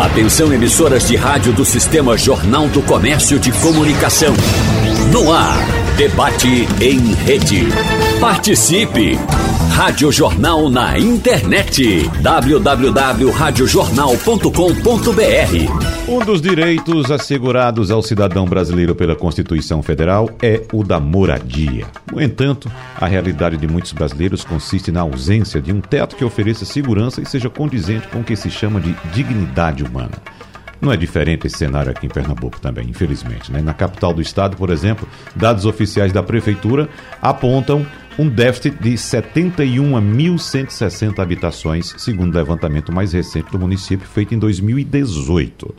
Atenção emissoras de rádio do Sistema Jornal do Comércio de Comunicação. No ar, debate em rede. Participe! Rádio Jornal na internet. www.radiojornal.com.br Um dos direitos assegurados ao cidadão brasileiro pela Constituição Federal é o da moradia. No entanto, a realidade de muitos brasileiros consiste na ausência de um teto que ofereça segurança e seja condizente com o que se chama de dignidade humana. Não é diferente esse cenário aqui em Pernambuco também, infelizmente. Né? Na capital do estado, por exemplo, dados oficiais da prefeitura apontam um déficit de 71.160 habitações, segundo o levantamento mais recente do município, feito em 2018.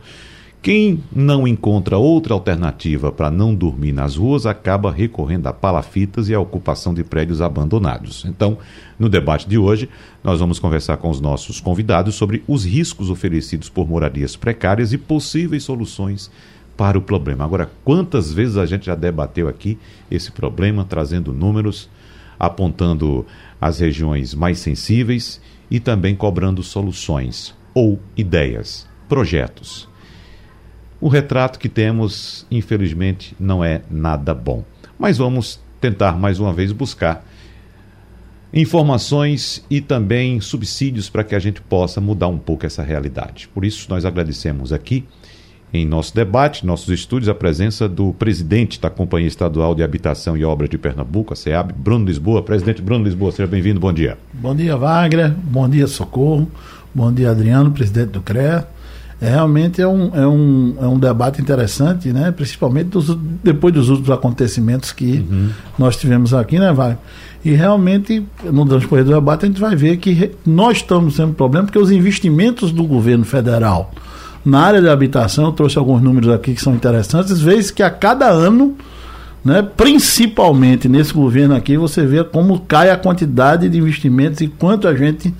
Quem não encontra outra alternativa para não dormir nas ruas acaba recorrendo a palafitas e à ocupação de prédios abandonados. Então, no debate de hoje, nós vamos conversar com os nossos convidados sobre os riscos oferecidos por moradias precárias e possíveis soluções para o problema. Agora, quantas vezes a gente já debateu aqui esse problema, trazendo números, apontando as regiões mais sensíveis e também cobrando soluções ou ideias, projetos. O retrato que temos, infelizmente, não é nada bom. Mas vamos tentar mais uma vez buscar informações e também subsídios para que a gente possa mudar um pouco essa realidade. Por isso, nós agradecemos aqui em nosso debate, nossos estúdios, a presença do presidente da Companhia Estadual de Habitação e Obras de Pernambuco, a SEAB, Bruno Lisboa. Presidente Bruno Lisboa, seja bem-vindo, bom dia. Bom dia, Wagner. Bom dia, Socorro. Bom dia, Adriano, presidente do CREA. É, realmente é um, é, um, é um debate interessante, né? principalmente dos, depois dos últimos acontecimentos que uhum. nós tivemos aqui, né, Wagner? E realmente, no transcorrer do debate, a gente vai ver que nós estamos tendo problema porque os investimentos do governo federal na área de habitação, eu trouxe alguns números aqui que são interessantes, vezes que a cada ano, né, principalmente nesse governo aqui, você vê como cai a quantidade de investimentos e quanto a gente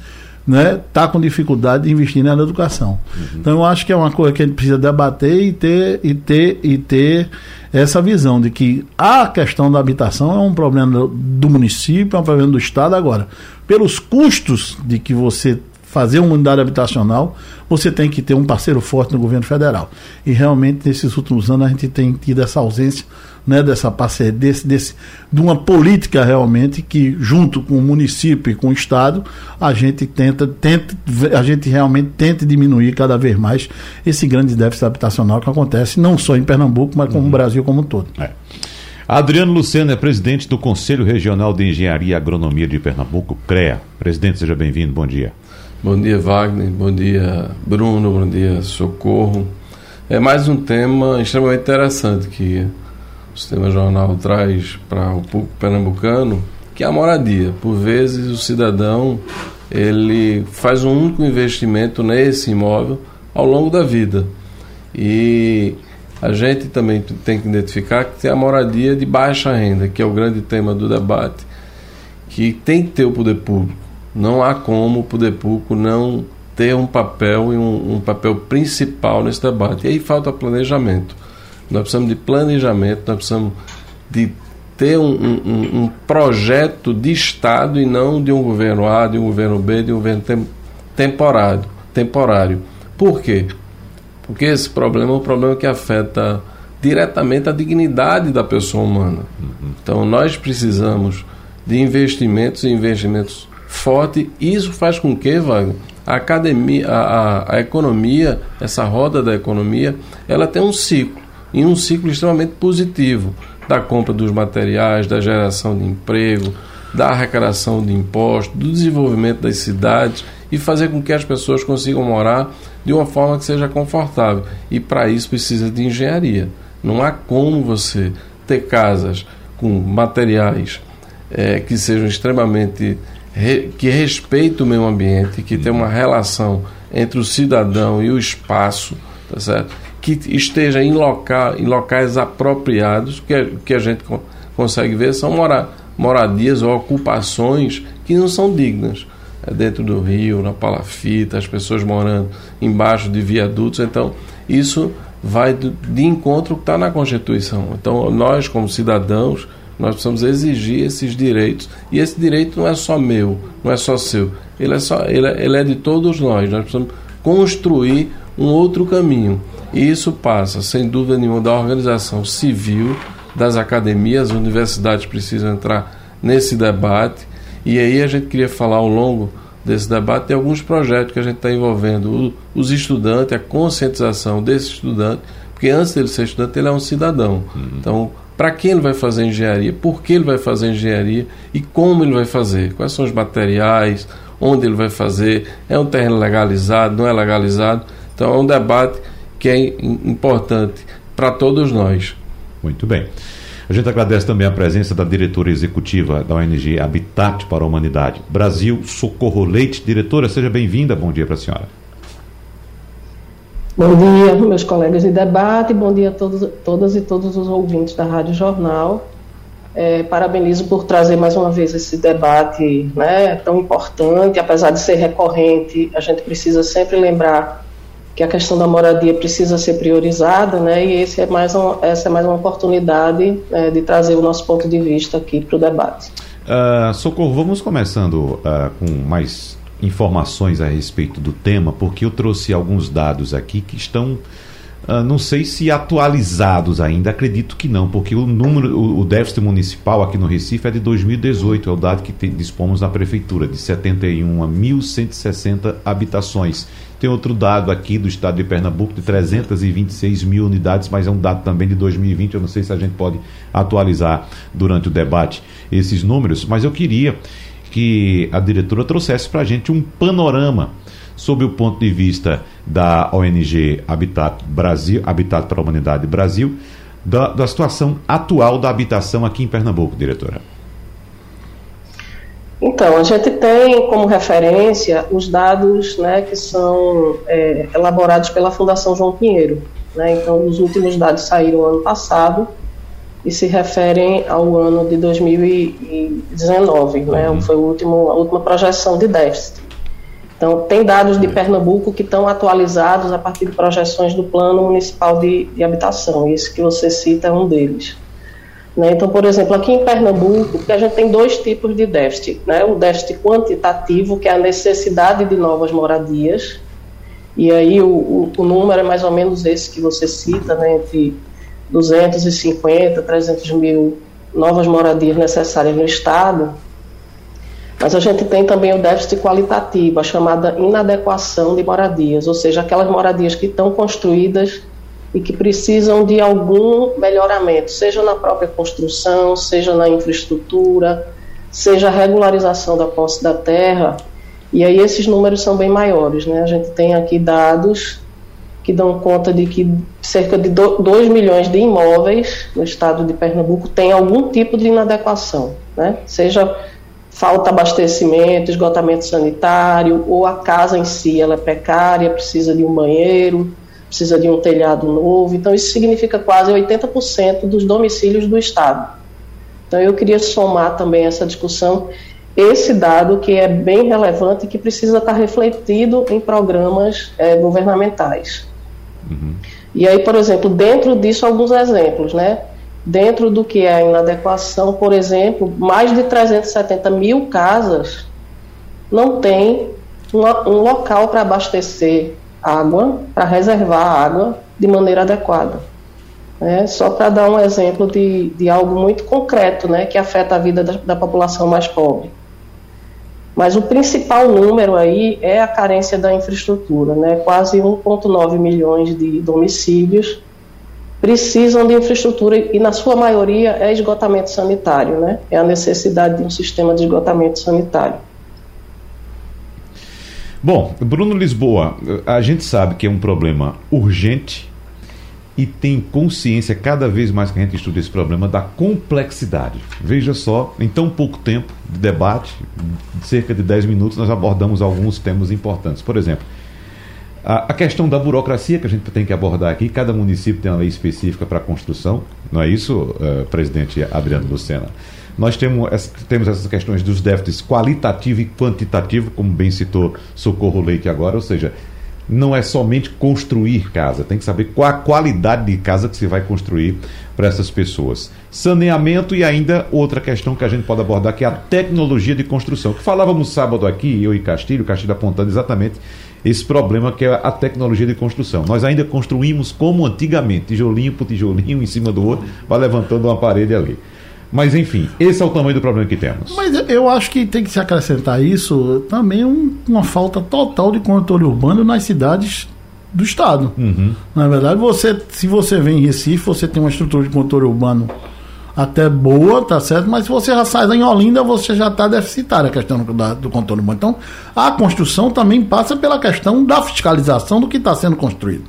né, tá com dificuldade de investir na educação. Uhum. Então eu acho que é uma coisa que a gente precisa debater e ter, e ter, e ter essa visão de que a questão da habitação é um problema do município, é um problema do Estado agora. Pelos custos de que você fazer uma unidade habitacional, você tem que ter um parceiro forte no governo federal. E realmente, nesses últimos anos, a gente tem tido essa ausência né, dessa parceria, desse, desse, de uma política realmente que, junto com o município e com o Estado, a gente tenta, tenta a gente realmente tenta diminuir cada vez mais esse grande déficit habitacional que acontece não só em Pernambuco, mas como uhum. no Brasil como um todo. É. Adriano Luciano é presidente do Conselho Regional de Engenharia e Agronomia de Pernambuco, CREA. Presidente, seja bem-vindo, bom dia. Bom dia, Wagner. Bom dia, Bruno. Bom dia, Socorro. É mais um tema extremamente interessante que o Sistema Jornal traz para o público pernambucano, que é a moradia. Por vezes, o cidadão ele faz um único investimento nesse imóvel ao longo da vida. E a gente também tem que identificar que tem a moradia de baixa renda, que é o grande tema do debate, que tem que ter o poder público não há como o poder público não ter um papel e um, um, papel principal nesse debate. E aí falta planejamento. Nós precisamos de planejamento, nós precisamos de ter um, um, um projeto de Estado e não de um governo A, de um governo B, de um governo tem, temporário, temporário. Por quê? Porque esse problema é um problema que afeta diretamente a dignidade da pessoa humana. Uhum. Então nós precisamos de investimentos e investimentos forte. Isso faz com que, Wagner, a academia, a, a, a, economia, essa roda da economia, ela tem um ciclo, e um ciclo extremamente positivo da compra dos materiais, da geração de emprego, da arrecadação de impostos, do desenvolvimento das cidades e fazer com que as pessoas consigam morar de uma forma que seja confortável. E para isso precisa de engenharia. Não há como você ter casas com materiais é, que sejam extremamente que respeite o meio ambiente, que tenha uma relação entre o cidadão e o espaço, tá certo? Que esteja em, local, em locais apropriados, que a, que a gente consegue ver são mora, moradias ou ocupações que não são dignas. É dentro do rio, na palafita, as pessoas morando embaixo de viadutos. Então, isso vai de, de encontro que está na Constituição. Então, nós, como cidadãos, nós precisamos exigir esses direitos. E esse direito não é só meu, não é só seu. Ele é, só, ele é, ele é de todos nós. Nós precisamos construir um outro caminho. E isso passa, sem dúvida nenhuma, da organização civil, das academias, as universidades precisam entrar nesse debate. E aí a gente queria falar ao longo desse debate de alguns projetos que a gente está envolvendo os estudantes, a conscientização desse estudante, porque antes dele ser estudante, ele é um cidadão. Uhum. Então, para quem ele vai fazer engenharia, por que ele vai fazer engenharia e como ele vai fazer, quais são os materiais, onde ele vai fazer, é um terreno legalizado, não é legalizado. Então, é um debate que é importante para todos nós. Muito bem. A gente agradece também a presença da diretora executiva da ONG Habitat para a Humanidade, Brasil Socorro Leite. Diretora, seja bem-vinda. Bom dia para a senhora. Bom dia, meus colegas de debate, bom dia a todos, todas e todos os ouvintes da Rádio Jornal. É, parabenizo por trazer mais uma vez esse debate né, tão importante, apesar de ser recorrente, a gente precisa sempre lembrar que a questão da moradia precisa ser priorizada, né, e esse é mais um, essa é mais uma oportunidade é, de trazer o nosso ponto de vista aqui para o debate. Uh, Socorro, vamos começando uh, com mais informações a respeito do tema, porque eu trouxe alguns dados aqui que estão, uh, não sei se atualizados ainda, acredito que não, porque o número, o, o déficit municipal aqui no Recife é de 2018, é o dado que dispomos na prefeitura, de 71.160 habitações. Tem outro dado aqui do estado de Pernambuco de 326 mil unidades, mas é um dado também de 2020. Eu não sei se a gente pode atualizar durante o debate esses números, mas eu queria que a diretora trouxesse para a gente um panorama sob o ponto de vista da ONG Habitat Brasil, Habitat para a Humanidade Brasil, da, da situação atual da habitação aqui em Pernambuco, diretora. Então, a gente tem como referência os dados né, que são é, elaborados pela Fundação João Pinheiro. Né? Então, os últimos dados saíram ano passado e se referem ao ano de 2019, né? Uhum. Foi o último, a última projeção de déficit. Então, tem dados de Pernambuco que estão atualizados a partir de projeções do Plano Municipal de, de Habitação. Esse que você cita é um deles. Né? Então, por exemplo, aqui em Pernambuco, a gente tem dois tipos de déficit. Né? O déficit quantitativo, que é a necessidade de novas moradias, e aí o, o, o número é mais ou menos esse que você cita, né? entre 250, 300 mil novas moradias necessárias no Estado, mas a gente tem também o déficit qualitativo, a chamada inadequação de moradias, ou seja, aquelas moradias que estão construídas e que precisam de algum melhoramento, seja na própria construção, seja na infraestrutura, seja a regularização da posse da terra. E aí esses números são bem maiores, né? A gente tem aqui dados que dão conta de que cerca de 2 milhões de imóveis no estado de Pernambuco têm algum tipo de inadequação, né? seja falta abastecimento, esgotamento sanitário, ou a casa em si ela é precária, precisa de um banheiro, precisa de um telhado novo. Então, isso significa quase 80% dos domicílios do Estado. Então, eu queria somar também essa discussão, esse dado que é bem relevante e que precisa estar refletido em programas é, governamentais. Uhum. E aí, por exemplo, dentro disso, alguns exemplos, né? Dentro do que é a inadequação, por exemplo, mais de 370 mil casas não têm um local para abastecer água, para reservar água de maneira adequada. Né? Só para dar um exemplo de, de algo muito concreto né, que afeta a vida da, da população mais pobre. Mas o principal número aí é a carência da infraestrutura, né? Quase 1,9 milhões de domicílios precisam de infraestrutura e na sua maioria é esgotamento sanitário, né? É a necessidade de um sistema de esgotamento sanitário. Bom, Bruno Lisboa, a gente sabe que é um problema urgente e tem consciência cada vez mais que a gente estuda esse problema da complexidade. Veja só, em tão pouco tempo de debate, cerca de 10 minutos, nós abordamos alguns temas importantes. Por exemplo, a, questão da burocracia que a gente tem que abordar aqui, cada município tem uma lei específica para a construção, não é isso, uh, presidente Adriano Lucena? Nós temos, temos essas questões dos déficits qualitativo e quantitativo, como bem citou Socorro Leite agora, ou seja, não é somente construir casa, tem que saber qual a qualidade de casa que se vai construir para essas pessoas. Saneamento e ainda outra questão que a gente pode abordar, que é a tecnologia de construção. Que falávamos sábado aqui, eu e Castilho, Castilho apontando exatamente esse problema que é a tecnologia de construção. Nós ainda construímos como antigamente, tijolinho por tijolinho em cima do outro, vai levantando uma parede ali. Mas enfim, esse é o tamanho do problema que temos. Mas eu acho que tem que se acrescentar isso também um, uma falta total de controle urbano nas cidades do estado. Uhum. Na verdade, você, se você vem em Recife, você tem uma estrutura de controle urbano até boa, tá certo? Mas se você já sai em Olinda, você já está deficitária a questão do, da, do controle urbano. Então, a construção também passa pela questão da fiscalização do que está sendo construído.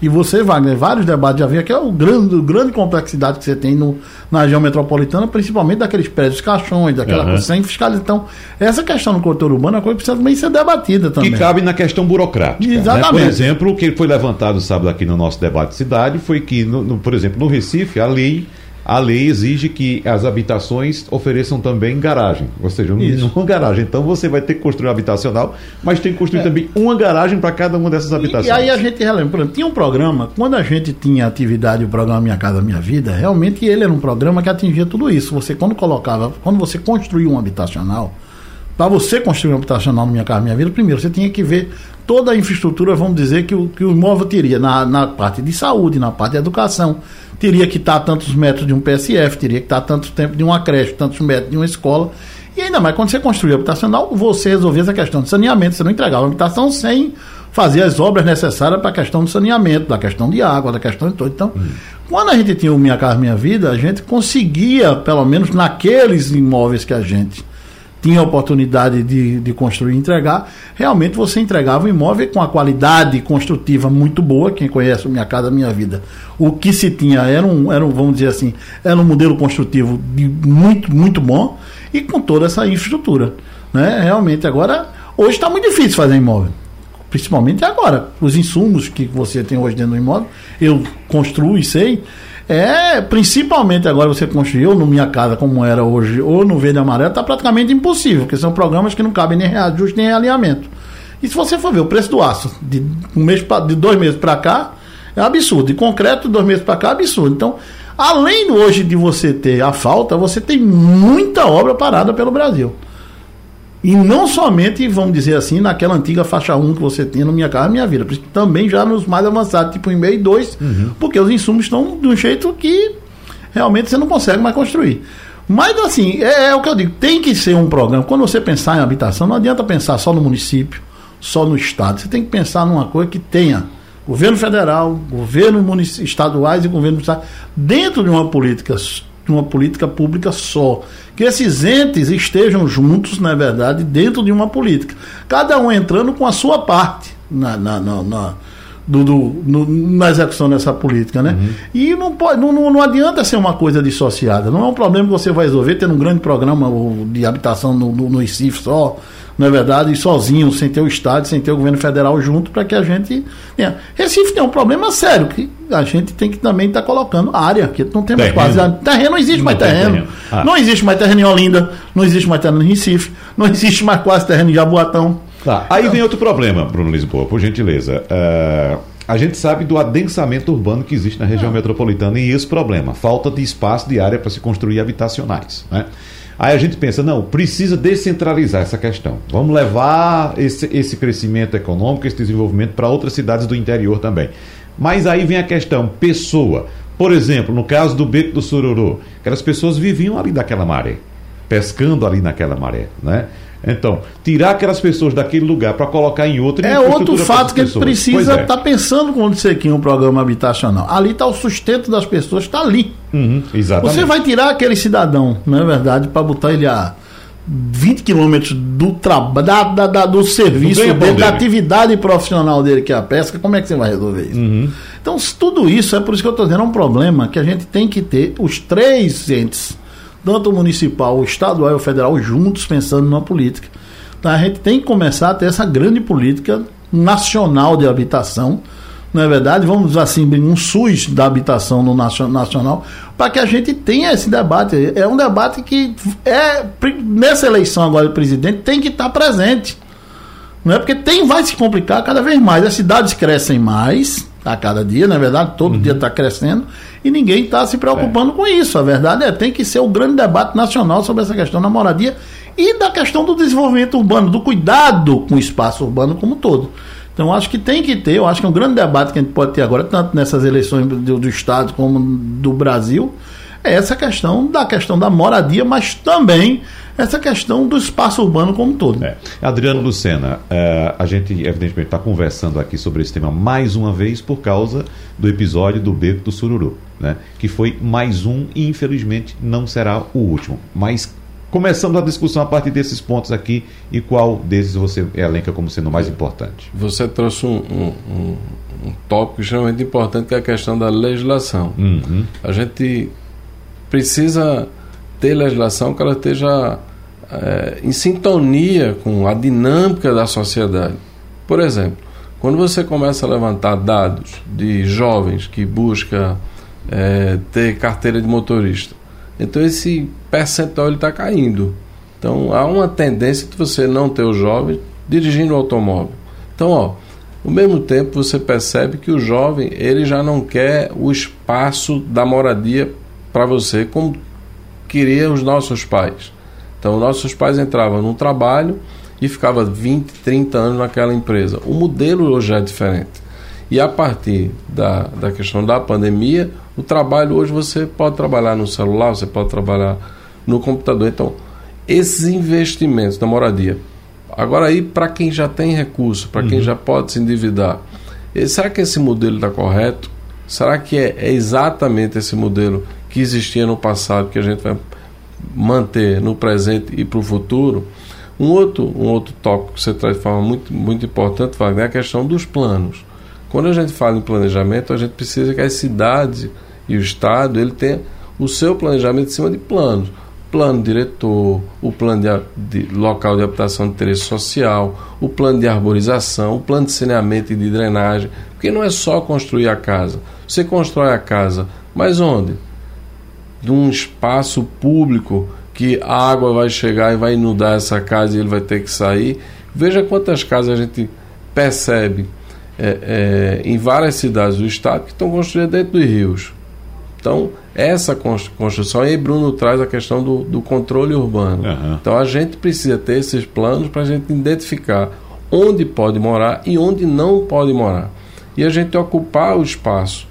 E você, Wagner, vários debates já vi aqui, é o grande, o grande complexidade que você tem no, na região metropolitana, principalmente daqueles prédios caixões, daquela Uhum. coisa sem fiscalização. Então, essa questão do controle urbano é uma coisa que precisa também ser debatida também. Que cabe na questão burocrática. né? Exatamente. Por exemplo, o que foi levantado sábado aqui no nosso debate de cidade foi que, no- no- por exemplo, no Recife, a lei, a lei exige que as habitações ofereçam também garagem. Ou seja, um- Isso. uma garagem. Então você vai ter que construir um habitacional, mas tem que construir também uma garagem para cada uma dessas habitações. É. E aí a gente relembra, por exemplo, tinha um programa, quando a gente tinha atividade, o programa Minha Casa Minha Vida, realmente ele era um programa que atingia tudo isso. Você quando colocava, quando você construía um habitacional, para você construir um habitacional no Minha Casa Minha Vida, primeiro você tinha que ver toda a infraestrutura, vamos dizer, que o, que o imóvel teria na, na parte de saúde, na parte de educação. Teria que estar tantos metros de um PSF, teria que estar tanto tempo de uma creche, tantos metros de uma escola. E ainda mais, quando você construía habitacional, você resolvia essa questão de saneamento. Você não entregava a habitação sem fazer as obras necessárias para a questão do saneamento, da questão de água, da questão de tudo. Então, quando a gente tinha o Minha Casa Minha Vida, a gente conseguia, pelo menos naqueles imóveis que a gente tinha a oportunidade de, de construir e entregar, realmente você entregava um imóvel com a qualidade construtiva muito boa. Quem conhece Minha Casa Minha Vida, o que se tinha era um, era um vamos dizer assim, era um modelo construtivo muito, muito bom e com toda essa infraestrutura. Né? Realmente, agora, hoje está muito difícil fazer imóvel. Principalmente agora. Os insumos que você tem hoje dentro do imóvel, eu construo e sei. É, principalmente agora você construiu no Minha Casa como era hoje, ou no Verde Amarelo, está praticamente impossível, porque são programas que não cabem nem reajuste nem realinhamento. E se você for ver o preço do aço, de, um mês pra, de dois meses para cá, é absurdo. De concreto, dois meses para cá, é absurdo. Então, além hoje de você ter a falta, você tem muita obra parada pelo Brasil. E não somente, vamos dizer assim, naquela antiga faixa 1 que você tinha no Minha Casa Minha Vida, também já nos mais avançados, tipo 1,5 e 2, porque os insumos estão de um jeito que realmente você não consegue mais construir. Mas assim, é, é o que eu digo, tem que ser um programa. Quando você pensar em habitação, não adianta pensar só no município, só no estado. Você tem que pensar numa coisa que tenha governo federal, governo estaduais e governo estado dentro de uma política de uma política pública só. Que esses entes estejam juntos, na verdade, dentro de uma política. Cada um entrando com a sua parte na, na, na, na- do, do- no- na execução dessa política, né? E não, pode, não, não, não adianta ser uma coisa dissociada. Não é um problema que você vai resolver tendo um grande programa de habitação no, no, no Recife só, não é verdade? E sozinho, sem ter o Estado, sem ter o governo federal junto, para que a gente. tenha. Recife tem um problema sério, que a gente tem que também estar colocando área, que não tem mais quase. Terreno não existe Não mais terreno. terreno. Ah. Não existe mais terreno em Olinda, não existe mais terreno em Recife, não existe mais quase terreno em Jaboatão. Tá, aí vem outro problema, Bruno Lisboa, por gentileza. É, a gente sabe do adensamento urbano que existe na região metropolitana e esse problema, falta de espaço de área para se construir habitacionais. Né? Aí a gente pensa, não, precisa descentralizar essa questão. Vamos levar esse, esse crescimento econômico, esse desenvolvimento para outras cidades do interior também. Mas aí vem a questão, pessoa. Por exemplo, no caso do Beco do Sururu, aquelas pessoas viviam ali daquela maré, pescando ali naquela maré, né? Então, tirar aquelas pessoas daquele lugar para colocar em outro É outro fato que pessoas. precisa Pois é. estar pensando quando você cria um programa habitacional. Ali está o sustento das pessoas, está ali. Uhum, exatamente. Você vai tirar aquele cidadão, não é verdade, para botar ele a 20 quilômetros do trabalho, da, da- da- do serviço ganha-pão dele, da dele. atividade profissional dele, que é a pesca, como é que você vai resolver isso? Uhum. Então, tudo isso é por isso que eu estou dizendo, é um problema que a gente tem que ter os três entes, tanto o municipal, o estadual e o federal, juntos pensando numa política. Então, a gente tem que começar a ter essa grande política nacional de habitação, não é verdade? Vamos assim, um SUS da habitação no nacio- nacional, para que a gente tenha esse debate. É um debate que é nessa eleição agora de presidente tem que estar presente. Não é porque tem vai se complicar cada vez mais. As cidades crescem mais a cada dia, na é verdade, todo dia está crescendo e ninguém está se preocupando com isso. A verdade é tem que ser o grande debate nacional sobre essa questão da moradia e da questão do desenvolvimento urbano, do cuidado com o espaço urbano como um todo. Então acho que tem que ter, eu acho que é um grande debate que a gente pode ter agora, tanto nessas eleições do, do Estado como do Brasil, é essa questão da questão da moradia, mas também essa questão do espaço urbano como um todo. É. Adriano Lucena, é, a gente evidentemente está conversando aqui sobre esse tema mais uma vez por causa do episódio do Beco do Sururu, né? que foi mais um e infelizmente não será o último. Mas Começamos a discussão a partir desses pontos aqui e qual desses você elenca como sendo mais importante? Você trouxe um, um, um, um tópico extremamente importante que é a questão da legislação. Uhum. A gente precisa ter legislação que ela esteja é, em sintonia com a dinâmica da sociedade. Por exemplo, quando você começa a levantar dados de jovens que buscam é, ter carteira de motorista, então esse percentual está caindo. Então há uma tendência de você não ter o jovem dirigindo o automóvel. Então, ó, ao mesmo tempo você percebe que o jovem ele já não quer o espaço da moradia para você como queriam os nossos pais. Então nossos pais entravam num trabalho e ficava 20, 30 anos naquela empresa. O modelo hoje é diferente. E a partir da, da questão da pandemia, o trabalho hoje você pode trabalhar no celular, você pode trabalhar no computador. Então, esses investimentos da moradia. Agora aí, para quem já tem recurso, para uhum. quem já pode se endividar, será que esse modelo está correto? Será que é, é exatamente esse modelo que existia no passado que a gente vai manter no presente e para o futuro? Um outro, um outro tópico que você traz de forma muito, muito importante, Wagner, é a questão dos planos. Quando a gente fala em planejamento, a gente precisa que as cidades e o Estado ele tenha o seu planejamento em cima de planos. Plano diretor, o plano de, de, local de habitação de interesse social, o plano de arborização, o plano de saneamento e de drenagem. Porque não é só construir a casa. Você constrói a casa, mas onde? De um espaço público que a água vai chegar e vai inundar essa casa e ele vai ter que sair. Veja quantas casas a gente percebe é, é, em várias cidades do estado que estão construídas dentro dos rios. Então, essa construção, aí Bruno traz a questão do, do controle urbano. Uhum. Então, a gente precisa ter esses planos para a gente identificar onde pode morar e onde não pode morar. E a gente ocupar o espaço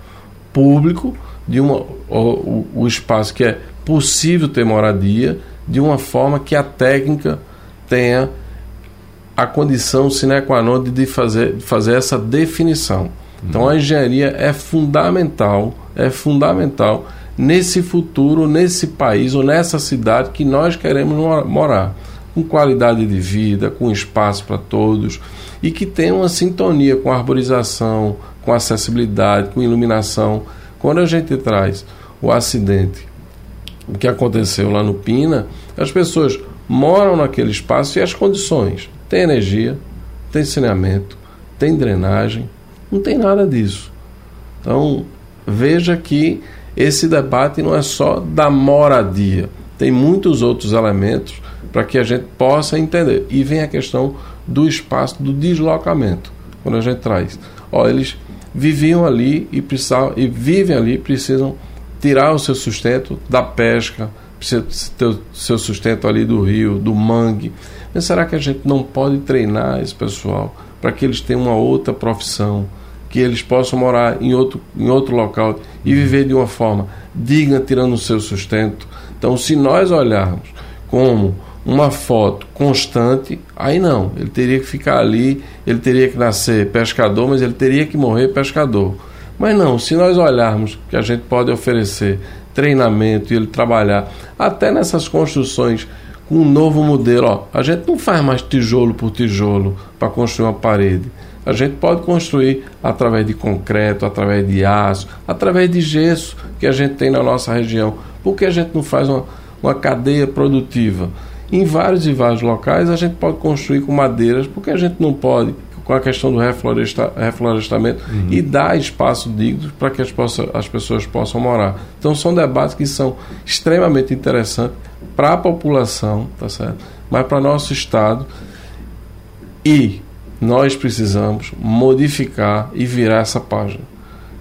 público, de uma, o, o espaço que é possível ter moradia, de uma forma que a técnica tenha a condição sine qua non de fazer, de fazer essa definição. Então a engenharia é fundamental, é fundamental nesse futuro, nesse país ou nessa cidade que nós queremos morar, com qualidade de vida, com espaço para todos e que tenha uma sintonia com a arborização, com acessibilidade, com iluminação. Quando a gente traz o acidente o que aconteceu lá no Pina, as pessoas moram naquele espaço e as condições tem energia, tem saneamento, tem drenagem, não tem nada disso. Então, veja que esse debate não é só da moradia, tem muitos outros elementos para que a gente possa entender. E vem a questão do espaço, do deslocamento, quando a gente traz. Ó, eles viviam ali e, precisavam, e vivem ali, precisam tirar o seu sustento da pesca, precisa ter o seu sustento ali do rio, do mangue. Mas será que a gente não pode treinar esse pessoal para que eles tenham uma outra profissão, que eles possam morar em outro, em outro local e viver de uma forma digna, tirando o seu sustento? Então, se nós olharmos como uma foto constante, aí não, ele teria que ficar ali, ele teria que nascer pescador, mas ele teria que morrer pescador. Mas não, se nós olharmos que a gente pode oferecer treinamento e ele trabalhar até nessas construções com um novo modelo. Ó, a gente não faz mais tijolo por tijolo para construir uma parede. A gente pode construir através de concreto, através de aço, através de gesso que a gente tem na nossa região. Por que a gente não faz uma, uma cadeia produtiva? Em vários e vários locais a gente pode construir com madeiras, porque a gente não pode com a questão do refloresta, reflorestamento uhum. e dar espaço digno para que as, possa, as pessoas possam morar. Então são debates que são extremamente interessantes para a população, tá certo? Mas para nosso estado e nós precisamos modificar e virar essa página.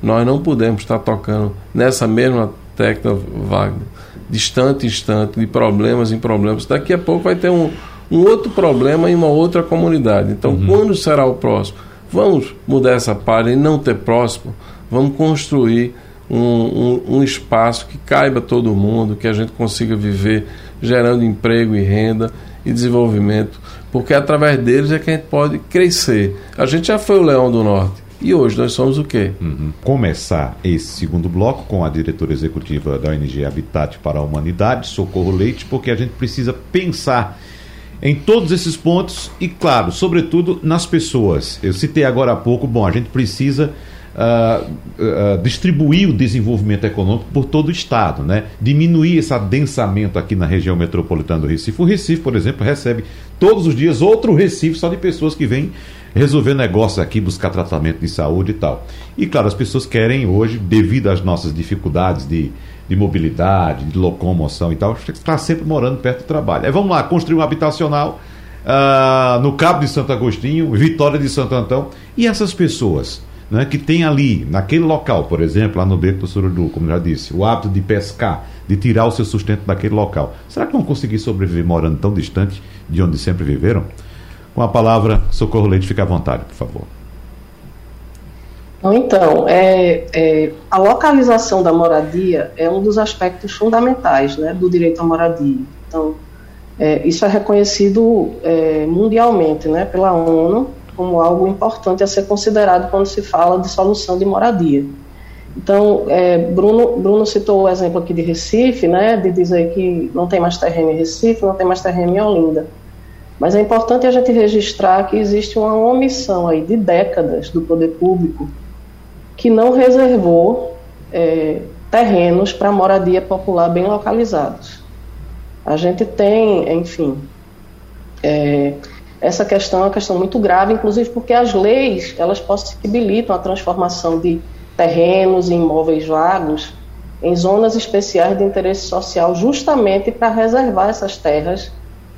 Nós não podemos estar tocando nessa mesma tecla Wagner, distante instante, de problemas em problemas. Daqui a pouco vai ter um um outro problema em uma outra comunidade. Então, uhum. quando será o próximo? Vamos mudar essa palha e não ter próximo, vamos construir um, um, um espaço que caiba todo mundo, que a gente consiga viver gerando emprego e renda e desenvolvimento, porque através deles é que a gente pode crescer. A gente já foi o Leão do Norte. E hoje nós somos o quê? Uhum. Começar esse segundo bloco com a diretora executiva da ONG Habitat para a Humanidade, Socorro Leite, porque a gente precisa pensar em todos esses pontos e, claro, sobretudo nas pessoas. Eu citei agora há pouco, bom, a gente precisa uh, uh, distribuir o desenvolvimento econômico por todo o Estado, né? diminuir esse adensamento aqui na região metropolitana do Recife. O Recife, por exemplo, recebe todos os dias outro Recife só de pessoas que vêm resolver negócios aqui, buscar tratamento de saúde e tal. E claro, as pessoas querem hoje, devido às nossas dificuldades de, de mobilidade, de locomoção e tal, estar sempre morando perto do trabalho. Aí vamos lá, construir um habitacional uh, no Cabo de Santo Agostinho, Vitória de Santo Antão. E essas pessoas né, que tem ali, naquele local, por exemplo, lá no Beco do Sururu, como já disse, o hábito de pescar, de tirar o seu sustento daquele local. Será que vão conseguir sobreviver morando tão distante de onde sempre viveram? Com a palavra, Socorro Leite, fique à vontade, por favor. Então, é, é, a localização da moradia é um dos aspectos fundamentais né, do direito à moradia. Então, é, isso é reconhecido é, mundialmente né, pela ONU como algo importante a ser considerado quando se fala de solução de moradia. Então, é, Bruno, Bruno citou o exemplo aqui de Recife, né, de dizer que não tem mais terreno em Recife, não tem mais terreno em Olinda. Mas é importante a gente registrar que existe uma omissão aí de décadas do poder público que não reservou é, terrenos para moradia popular bem localizados. A gente tem, enfim, é, essa questão é uma questão muito grave, inclusive porque as leis elas possibilitam a transformação de terrenos e imóveis vagos em zonas especiais de interesse social, justamente para reservar essas terras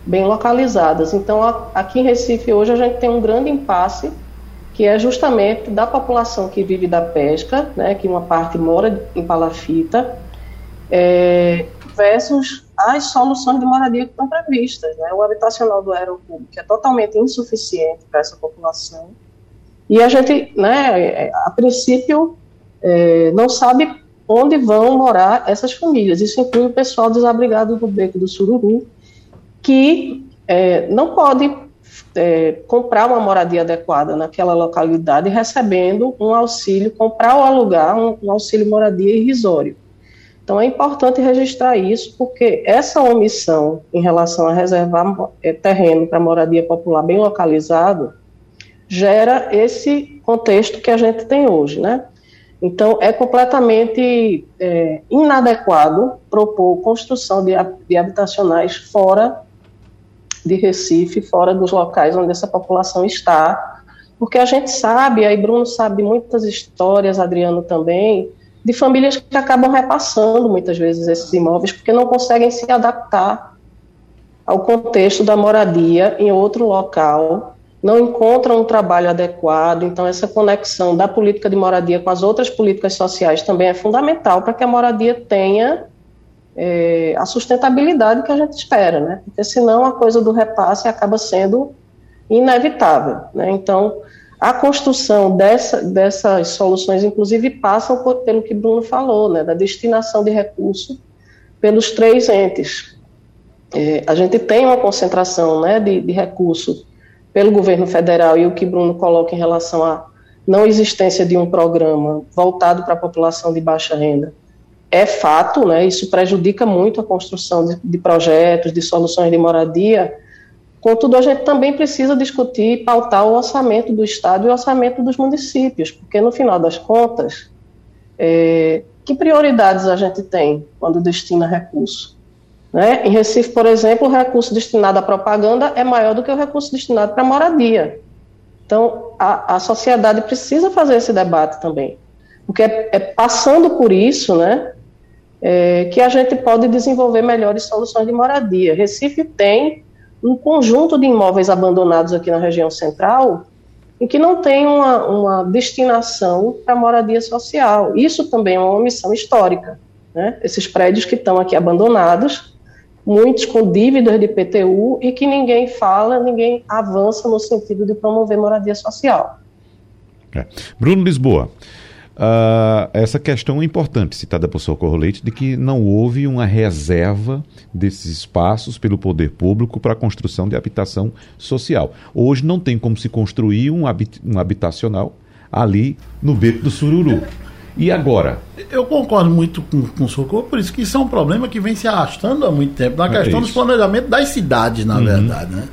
bem localizadas. Então, aqui em Recife hoje a gente tem um grande impasse que é justamente da população que vive da pesca, né, que uma parte mora em palafita, é, versus as soluções de moradia que estão previstas. Né? O habitacional do aeroporto é totalmente insuficiente para essa população. E a gente, né, a princípio, é, não sabe onde vão morar essas famílias. Isso inclui o pessoal desabrigado do Beco do Sururu, que é, não pode é, comprar uma moradia adequada naquela localidade recebendo um auxílio, comprar ou alugar um, um auxílio moradia irrisório. Então é importante registrar isso, porque essa omissão em relação a reservar é, terreno para moradia popular bem localizado gera esse contexto que a gente tem hoje, né? Então é completamente é, inadequado propor construção de, de habitacionais fora de Recife, fora dos locais onde essa população está, porque a gente sabe, aí Bruno sabe muitas histórias, Adriano também, de famílias que acabam repassando muitas vezes esses imóveis porque não conseguem se adaptar ao contexto da moradia em outro local, não encontram um trabalho adequado, então essa conexão da política de moradia com as outras políticas sociais também é fundamental para que a moradia tenha é, a sustentabilidade que a gente espera, né? Porque senão a coisa do repasse acaba sendo inevitável, né? Então, a construção dessa, dessas soluções, inclusive, passam por, pelo que Bruno falou, né? Da destinação de recursos pelos três entes. É, a gente tem uma concentração, né? De, de recursos pelo governo federal e o que Bruno coloca em relação à não existência de um programa voltado para a população de baixa renda é fato, né, isso prejudica muito a construção de, de, projetos, de soluções de moradia. Contudo, a gente também precisa discutir e pautar o orçamento do Estado e o orçamento dos municípios, porque no final das contas, é, que prioridades a gente tem quando destina recurso? Né? Em Recife, por exemplo, o recurso destinado à propaganda é maior do que o recurso destinado para moradia. Então, a, a sociedade precisa fazer esse debate também porque é, é, passando por isso, né, é, que a gente pode desenvolver melhores soluções de moradia. Recife tem um conjunto de imóveis abandonados aqui na região central em que não tem uma, uma destinação para moradia social. Isso também é uma omissão histórica. Né? Esses prédios que estão aqui abandonados, muitos com dívidas de PTU e que ninguém fala, ninguém avança no sentido de promover moradia social. É. Bruno Lisboa, uh, essa questão é importante, citada por Socorro Leite, de que não houve uma reserva desses espaços pelo poder público para a construção de habitação social. Hoje não tem como se construir um, habit um habitacional ali no beco do Sururu. E agora? Eu concordo muito com, com o Socorro, por isso que isso é um problema que vem se arrastando há muito tempo, na é questão dos planejamentos das cidades, na uhum. verdade, né?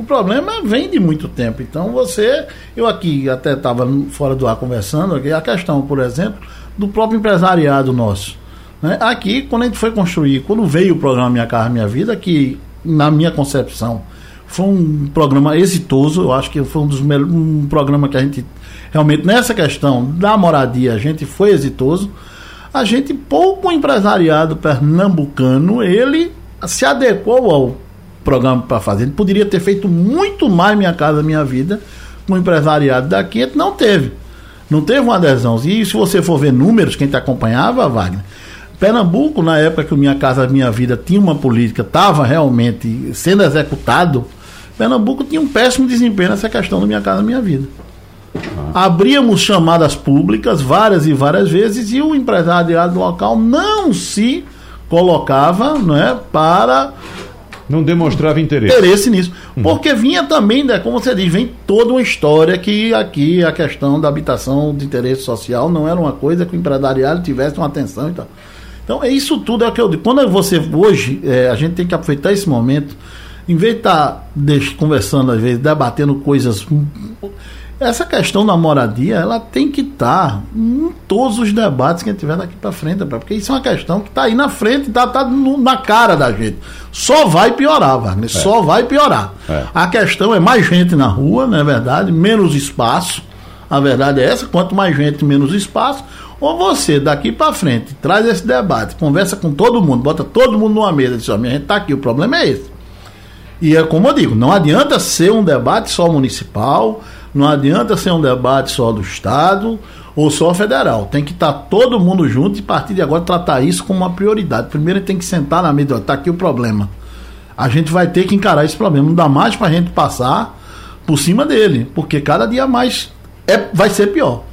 O problema vem de muito tempo. Então você, eu aqui até estava fora do ar conversando, a questão, por exemplo, do próprio empresariado nosso. Né? Aqui, quando a gente foi construir, quando veio o programa Minha Casa Minha Vida, que na minha concepção foi um programa exitoso, eu acho que foi um dos um programa que a gente realmente nessa questão da moradia a gente foi exitoso. A gente pouco empresariado pernambucano, ele se adequou ao programa para fazer. Ele poderia ter feito muito mais Minha Casa Minha Vida com o empresariado daqui, ele não teve. Não teve uma adesão. E se você for ver números, quem te acompanhava, Wagner, Pernambuco, na época que o Minha Casa Minha Vida tinha uma política, estava realmente sendo executado, Pernambuco tinha um péssimo desempenho nessa questão do Minha Casa Minha Vida. Ah. Abríamos chamadas públicas várias e várias vezes e o empresariado local não se colocava não é, para não demonstrava interesse. Interesse nisso. Uhum. Porque vinha também, né, como você diz, vem toda uma história que aqui a questão da habitação de interesse social não era uma coisa que o empresariado tivesse uma atenção e tal. Então, é isso tudo é o que eu digo. Quando você, hoje, é, a gente tem que aproveitar esse momento, em vez de estar tá, conversando, às vezes, debatendo coisas essa questão da moradia, ela tem que estar tá em todos os debates que a gente tiver daqui para frente, porque isso é uma questão que está aí na frente, está tá na cara da gente. Só vai piorar, Wagner, é. só vai piorar. É. A questão é mais gente na rua, não é verdade? Menos espaço. A verdade é essa, quanto mais gente, menos espaço. Ou você, daqui para frente, traz esse debate, conversa com todo mundo, bota todo mundo numa mesa e diz, ó, minha gente está aqui, o problema é esse. E é como eu digo, não adianta ser um debate só municipal, não adianta ser um debate só do Estado ou só federal. Tem que estar tá todo mundo junto e a partir de agora tratar isso como uma prioridade. Primeiro tem que sentar na mesa, está aqui o problema. A gente vai ter que encarar esse problema. Não dá mais para a gente passar por cima dele, porque cada dia mais é, vai ser pior.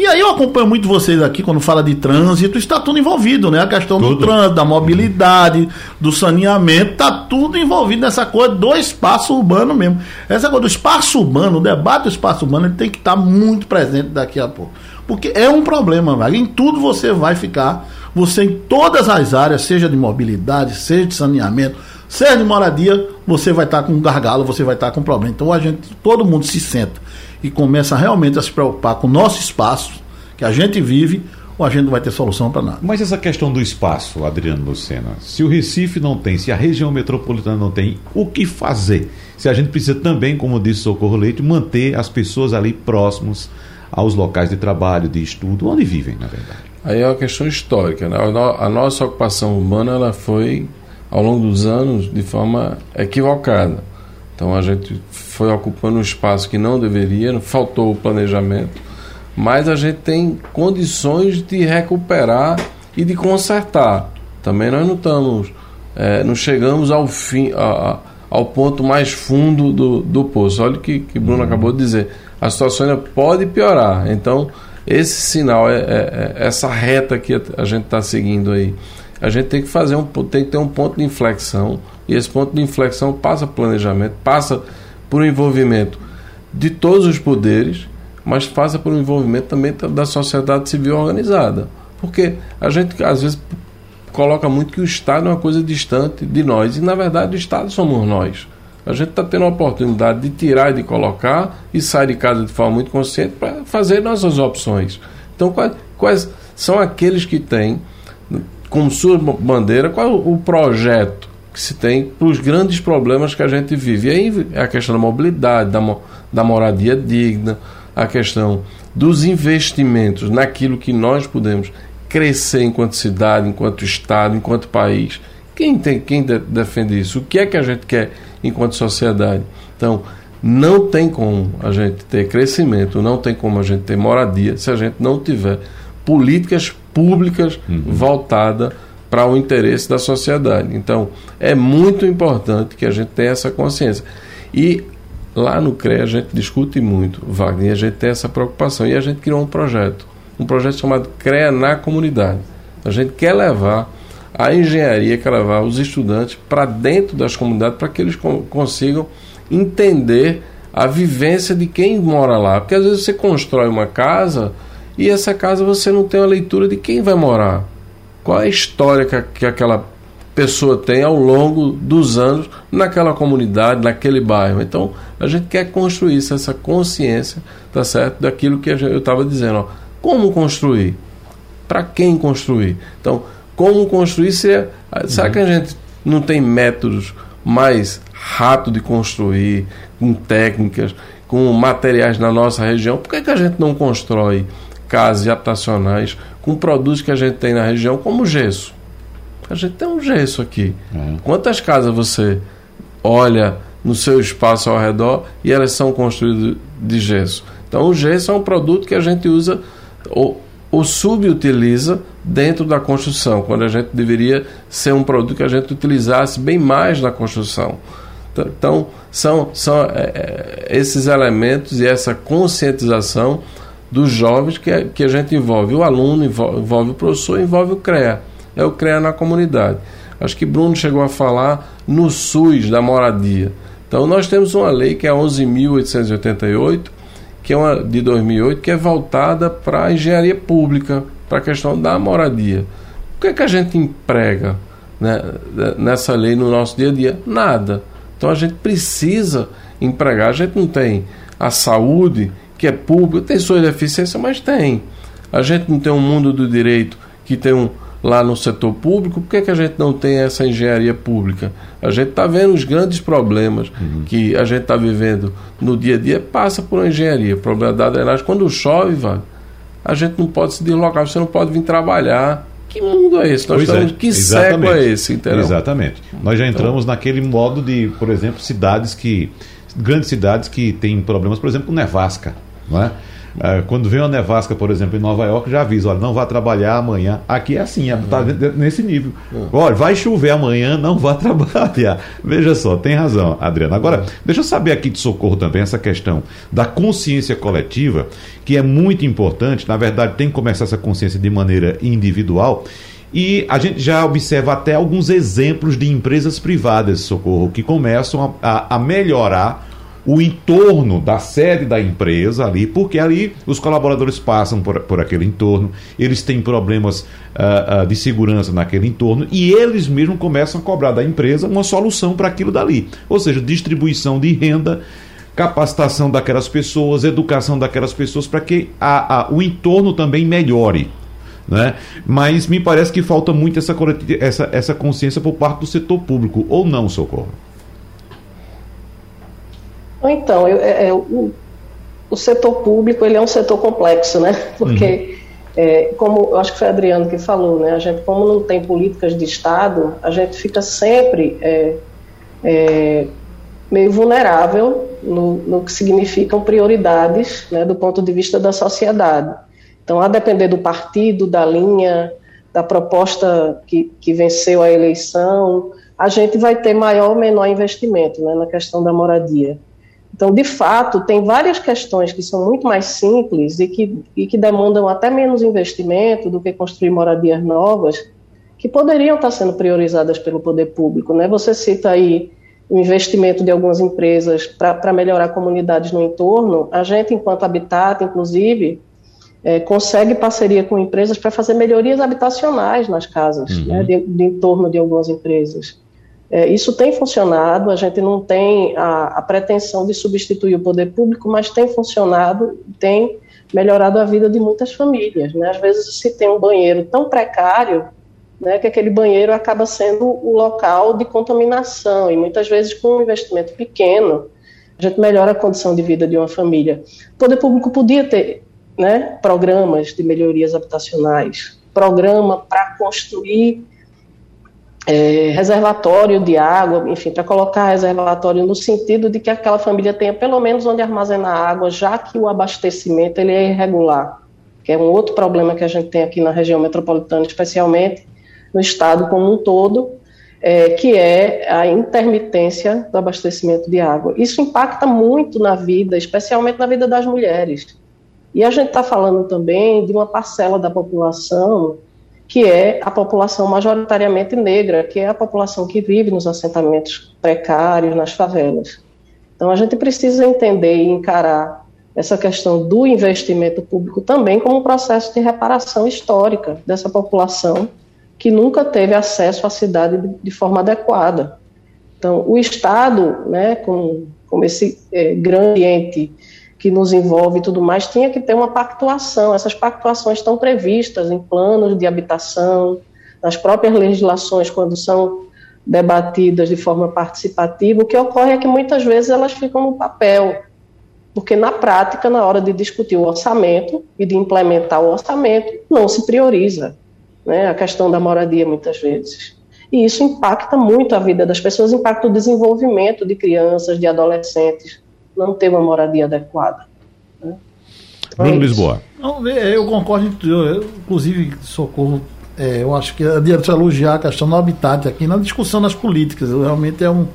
E aí eu acompanho muito vocês aqui quando fala de trânsito, está tudo envolvido, né? A questão tudo. do trânsito, da mobilidade, do saneamento, está tudo envolvido nessa coisa do espaço urbano mesmo. Essa coisa do espaço urbano, o debate do espaço urbano, ele tem que estar muito presente daqui a pouco. Porque é um problema, velho. Em tudo você vai ficar, você em todas as áreas, seja de mobilidade, seja de saneamento, seja de moradia, você vai estar com um gargalo, você vai estar com um problema. Então a gente, todo mundo se senta e começa realmente a se preocupar com o nosso espaço, que a gente vive, ou a gente não vai ter solução para nada. Mas essa questão do espaço, Adriano Lucena, se o Recife não tem, se a região metropolitana não tem, o que fazer? Se a gente precisa também, como disse Socorro Leite, manter as pessoas ali próximos aos locais de trabalho, de estudo, onde vivem, na verdade. Aí é uma questão histórica. Né? A nossa ocupação humana ela foi, ao longo dos anos, de forma equivocada. Então a gente foi ocupando um espaço que não deveria, faltou o planejamento, mas a gente tem condições de recuperar e de consertar. Também nós não estamos, é, não chegamos ao fim, a, ao ponto mais fundo do, do poço. Olha o que, que Bruno uhum. acabou de dizer. A situação ainda pode piorar. Então, esse sinal, é, é, é essa reta que a gente está seguindo aí, a gente tem que fazer um, tem que ter um ponto de inflexão e esse ponto de inflexão passa planejamento, passa por um envolvimento de todos os poderes, mas passa por um envolvimento também da sociedade civil organizada. Porque a gente às vezes coloca muito que o Estado é uma coisa distante de nós, e na verdade o Estado somos nós. A gente está tendo a oportunidade de tirar e de colocar e sair de casa de forma muito consciente para fazer nossas opções. Então, quais, quais, são aqueles que têm como sua bandeira qual o projeto que se tem para os grandes problemas que a gente vive. E aí é a questão da mobilidade, da, da moradia digna, a questão dos investimentos naquilo que nós podemos crescer enquanto cidade, enquanto Estado, enquanto país. Quem, tem, quem de, defende isso? O que é que a gente quer enquanto sociedade? Então, não tem como a gente ter crescimento, não tem como a gente ter moradia se a gente não tiver políticas públicas uhum. voltadas para o interesse da sociedade. Então, é muito importante que a gente tenha essa consciência. E lá no CREA a gente discute muito, Wagner, e a gente tem essa preocupação. E a gente criou um projeto, um projeto chamado CREA na Comunidade. A gente quer levar a engenharia, quer levar os estudantes para dentro das comunidades para que eles consigam entender a vivência de quem mora lá. Porque às vezes você constrói uma casa e essa casa você não tem uma leitura de quem vai morar. Qual é a história que, que aquela pessoa tem ao longo dos anos naquela comunidade, naquele bairro. Então, a gente quer construir essa consciência, tá certo? Daquilo que eu estava dizendo, ó. Como construir? Para quem construir? Então, como construir seria, será uhum. que a gente não tem métodos mais rápidos de construir, com técnicas, com materiais na nossa região? Por que, que a gente não constrói casas habitacionais com produtos que a gente tem na região, como gesso? A gente tem um gesso aqui. Uhum. Quantas casas você olha no seu espaço ao redor e elas são construídas de gesso? Então, o gesso é um produto que a gente usa ou, ou subutiliza dentro da construção, quando a gente deveria ser um produto que a gente utilizasse bem mais na construção. Então, são, são é, é esses elementos e essa conscientização dos jovens que, que a gente envolve o aluno, envolve, o professor, envolve o CREA é o CREA na comunidade. Acho que Bruno chegou a falar no SUS da moradia. Então nós temos uma lei que é 11.888, que é uma de 2008, que é voltada para a engenharia pública, para a questão da moradia. O que é que a gente emprega né, nessa lei no nosso dia a dia? Nada. Então a gente precisa empregar. A gente não tem a saúde, que é pública, tem suas deficiências, mas tem. A gente não tem um mundo do direito que tem um, lá no setor público, por que, que a gente não tem essa engenharia pública? A gente está vendo os grandes problemas uhum. que a gente está vivendo no dia a dia, passa por uma engenharia. O problema da drenagem, quando chove, vai, a gente não pode se deslocar, você não pode vir trabalhar. Que mundo é esse? Nós estamos, é, que exatamente. século é esse? Entendeu? Exatamente. Nós já entramos então, naquele modo de, por exemplo, cidades que. grandes cidades que têm problemas, por exemplo, com nevasca. Não é? É, quando vem uma nevasca, por exemplo, em Nova York, já avisa, olha, não vá trabalhar amanhã. Aqui é assim, está uhum. nesse nível. Uhum. Olha, vai chover amanhã, não vá trabalhar. Veja só, tem razão, Adriano. Agora, deixa eu saber aqui de socorro também essa questão da consciência coletiva, que é muito importante. Na verdade, tem que começar essa consciência de maneira individual. E a gente já observa até alguns exemplos de empresas privadas, socorro, que começam a, a, a melhorar o entorno da sede da empresa ali, porque ali os colaboradores passam por, por aquele entorno, eles têm problemas uh, uh, de segurança naquele entorno e eles mesmos começam a cobrar da empresa uma solução para aquilo dali. Ou seja, distribuição de renda, capacitação daquelas pessoas, educação daquelas pessoas para que a, a, o entorno também melhore. Né? Mas me parece que falta muito essa, essa, essa consciência por parte do setor público, ou não, Socorro? Então, eu, é, é, o, o, setor público ele é um setor complexo, né? Porque, uhum. é, como eu acho que foi Adriano que falou, né? A gente, como não tem políticas de Estado, a gente fica sempre é, é, meio vulnerável no, no, que significam prioridades né, do ponto de vista da sociedade. Então, a depender do partido, da linha, da proposta que, que venceu a eleição, a gente vai ter maior ou menor investimento né, na questão da moradia. Então, de fato, tem várias questões que são muito mais simples e que, e que demandam até menos investimento do que construir moradias novas, que poderiam estar sendo priorizadas pelo poder público. Né? Você cita aí o investimento de algumas empresas para melhorar comunidades no entorno. A gente, enquanto Habitat, inclusive, é, consegue parceria com empresas para fazer melhorias habitacionais nas casas, uhum. né, de, de entorno de algumas empresas. É, isso tem funcionado, a gente não tem a, a, pretensão de substituir o poder público, mas tem funcionado, tem melhorado a vida de muitas famílias. Né? Às vezes se tem um banheiro tão precário né, que aquele banheiro acaba sendo o local de contaminação, e muitas vezes com um investimento pequeno, a gente melhora a condição de vida de uma família. O poder público podia ter né, programas de melhorias habitacionais, programa para construir é, reservatório de água, enfim, para colocar reservatório no sentido de que aquela família tenha pelo menos onde armazenar água, já que o abastecimento ele é irregular, que é um outro problema que a gente tem aqui na região metropolitana, especialmente no estado como um todo, é, que é a intermitência do abastecimento de água. Isso impacta muito na vida, especialmente na vida das mulheres. E a gente está falando também de uma parcela da população que é a população majoritariamente negra, que é a população que vive nos assentamentos precários, nas favelas. Então a gente precisa entender e encarar essa questão do investimento público também como um processo de reparação histórica dessa população que nunca teve acesso à cidade de, forma adequada. Então, o Estado, né, como, como esse é, grande ente que nos envolve e tudo mais, tinha que ter uma pactuação. Essas pactuações estão previstas em planos de habitação, nas próprias legislações, quando são debatidas de forma participativa. O que ocorre é que muitas vezes elas ficam no papel, porque na prática, na hora de discutir o orçamento e de implementar o orçamento, não se prioriza né, a questão da moradia muitas vezes. E isso impacta muito a vida das pessoas, impacta o desenvolvimento de crianças, de adolescentes não ter uma moradia adequada. Né? Bruno é Lisboa. Não, eu concordo, eu, inclusive, Socorro, é, eu acho que adianta elogiar a questão do habitat aqui na discussão das políticas. Realmente é um,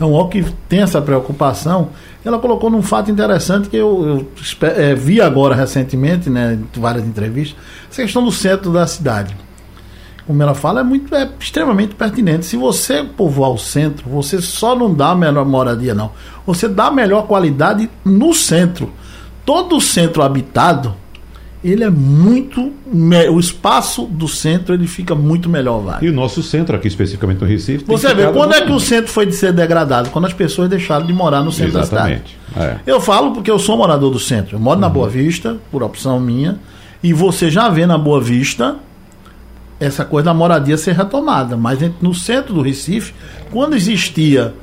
é um que tem essa preocupação. Ela colocou num fato interessante que eu, eu é, vi agora recentemente, né, em várias entrevistas, essa questão do centro da cidade como ela fala, é muito é extremamente pertinente. Se você povoar o centro, você só não dá a melhor moradia, não. Você dá a melhor qualidade no centro. Todo o centro habitado, ele é muito. O espaço do centro ele fica muito melhor, vai. E o nosso centro, aqui especificamente no Recife. Você vê, quando é que o centro foi de ser degradado? Quando as pessoas deixaram de morar no centro Exatamente. da cidade. É. Eu falo porque eu sou morador do centro. Eu moro uhum. na Boa Vista, por opção minha. E você já vê na Boa Vista essa coisa da moradia ser retomada. Mas no centro do Recife, quando existia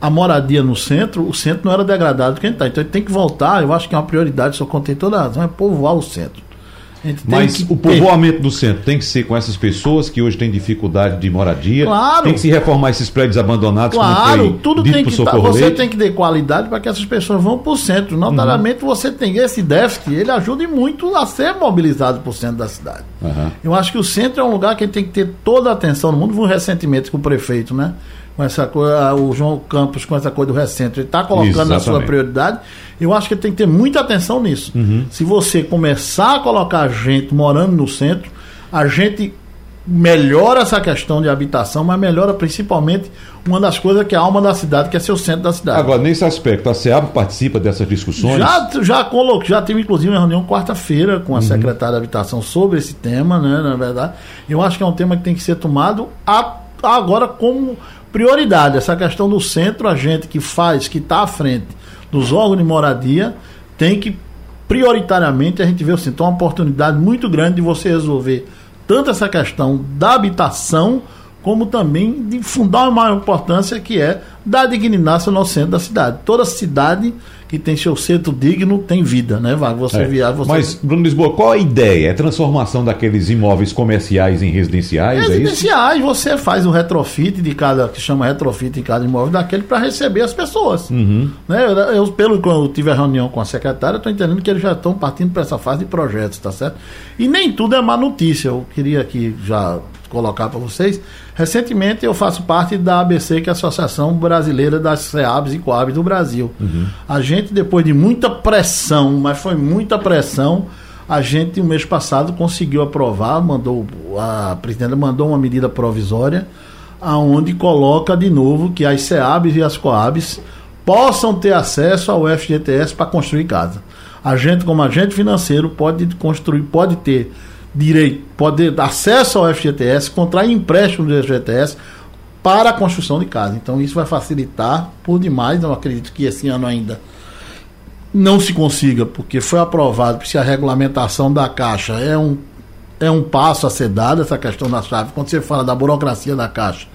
a moradia no centro, o centro não era degradado quem está. Então ele tem que voltar, eu acho que é uma prioridade, só contei toda a razão, é povoar o centro. Mas o povoamento do centro tem que ser com essas pessoas que hoje têm dificuldade de moradia. Claro. Tem que se reformar esses prédios abandonados. Claro, tudo tem que tá, Você tem que ter qualidade para que essas pessoas vão para o centro. Notadamente, uhum. você tem esse déficit, ele ajuda muito a ser mobilizado para o centro da cidade. Uhum. Eu acho que o centro é um lugar que tem que ter toda a atenção no mundo. Recentemente com o prefeito, né? Com essa coisa, o João Campos com essa coisa do recente, ele está colocando Exatamente. na sua prioridade. Eu acho que tem que ter muita atenção nisso. Uhum. Se você começar a colocar gente morando no centro, a gente melhora essa questão de habitação, mas melhora principalmente uma das coisas que é a alma da cidade, que é ser o centro da cidade. Agora, nesse aspecto, a SEAB participa dessas discussões? Já, já coloquei, já tive inclusive uma reunião quarta-feira com a uhum. secretária de Habitação sobre esse tema, né? Na verdade, eu acho que é um tema que tem que ser tomado a, agora como prioridade. Essa questão do centro, a gente que faz, que está à frente dos órgãos de moradia, tem que prioritariamente a gente vê assim, então uma oportunidade muito grande de você resolver tanto essa questão da habitação como também de fundar uma maior importância que é dar dignidade nosso centro da cidade. Toda cidade que tem seu centro digno tem vida, né, Vago? Você é. viaja. Você... Mas, Bruno Lisboa, qual a ideia? É transformação daqueles imóveis comerciais em residenciais? É residenciais, é você faz o retrofit de cada, que chama retrofit em cada imóvel daquele para receber as pessoas. Uhum. Né? Eu, eu, pelo que eu tive a reunião com a secretária, estou entendendo que eles já estão partindo para essa fase de projetos, tá certo? E nem tudo é má notícia. Eu queria aqui já colocar para vocês. Recentemente eu faço parte da ABC, que é a Associação Brasileira das CEABs e COABs do Brasil. Uhum. A gente, depois de muita pressão, mas foi muita pressão, a gente, no mês passado, conseguiu aprovar, mandou, a presidenta mandou uma medida provisória, aonde coloca de novo que as CEABs e as COABs possam ter acesso ao FGTS para construir casa. A gente, como agente financeiro, pode construir, pode ter direito, poder acesso ao FGTS, contrair empréstimo do FGTS para a construção de casa. Então isso vai facilitar por demais. Eu acredito que esse ano ainda não se consiga, porque foi aprovado se a regulamentação da Caixa é um, é um passo a ser dado, essa questão da chave. Quando você fala da burocracia da Caixa,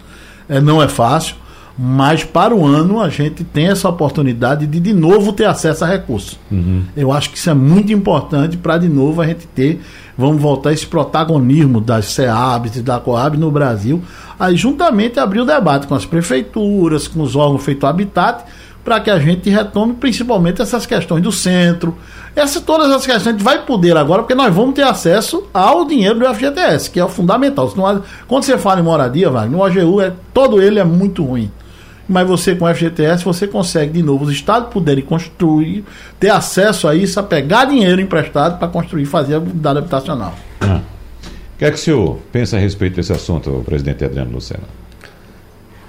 é, não é fácil. Mas para o ano a gente tem essa oportunidade de de novo ter acesso a recursos. Uhum. Eu acho que isso é muito importante para de novo a gente ter, vamos voltar esse protagonismo das SEABs e da Coab no Brasil, aí juntamente abrir o debate com as prefeituras, com os órgãos feito Habitat, para que a gente retome principalmente essas questões do centro. Essa, todas essas questões a gente vai poder agora, porque nós vamos ter acesso ao dinheiro do FGTS, que é o fundamental. quando você fala em moradia, Wagner, o AGU, é, todo ele é muito ruim mas você com o FGTS você consegue de novo os estados puderem construir, ter acesso a isso, a pegar dinheiro emprestado para construir, fazer a unidade habitacional. Ah. O que é que o senhor pensa a respeito desse assunto, presidente Adriano Lucena?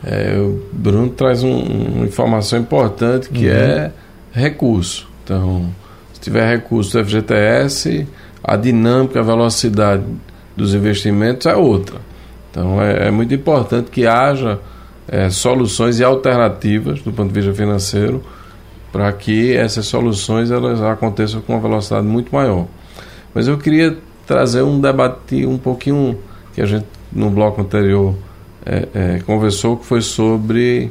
É, o Bruno traz um, uma informação importante que uhum. é recurso. Então, se tiver recurso do FGTS, a dinâmica, a velocidade dos investimentos é outra. Então, é, é muito importante que haja é, soluções e alternativas do ponto de vista financeiro para que essas soluções elas aconteçam com uma velocidade muito maior. Mas eu queria trazer um debate um pouquinho que a gente no bloco anterior é, é, conversou que foi sobre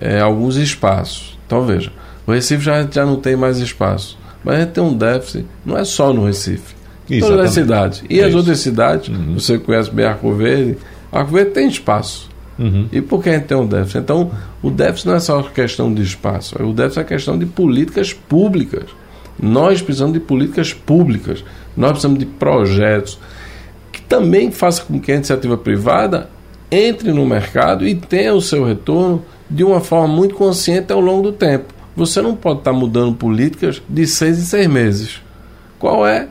é, alguns espaços. Então veja, o Recife já, já não tem mais espaço, mas a gente tem um déficit, não é só no Recife, todas as cidades. E é as isso. outras cidades, uhum. você conhece bem Arco Verde, Arco Verde tem espaço. Uhum. E por que a gente tem um déficit? Então, o déficit não é só questão de espaço, o déficit é questão de políticas públicas. Nós precisamos de políticas públicas, nós precisamos de projetos que também façam com que a iniciativa privada entre no mercado e tenha o seu retorno de uma forma muito consciente ao longo do tempo. Você não pode estar mudando políticas de seis em seis meses. Qual é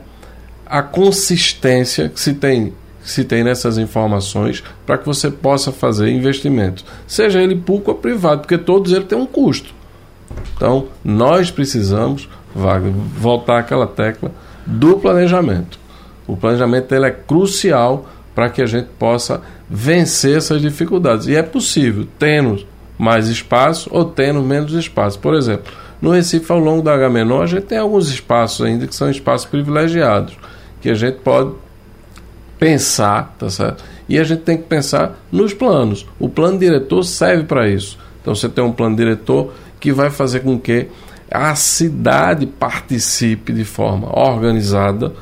a consistência que se tem se tem nessas informações para que você possa fazer investimentos, seja ele público ou privado, porque todos eles têm um custo. Então, nós precisamos, Wagner, voltar àquela tecla do planejamento. O planejamento ele é crucial para que a gente possa vencer essas dificuldades. E é possível, tendo mais espaço ou tendo menos espaço. Por exemplo, no Recife, ao longo da H-Menor, a gente tem alguns espaços ainda que são espaços privilegiados, que a gente pode pensar, tá certo? E a gente tem que pensar nos planos. O plano diretor serve para isso. Então você tem um plano diretor que vai fazer com que a cidade participe de forma organizada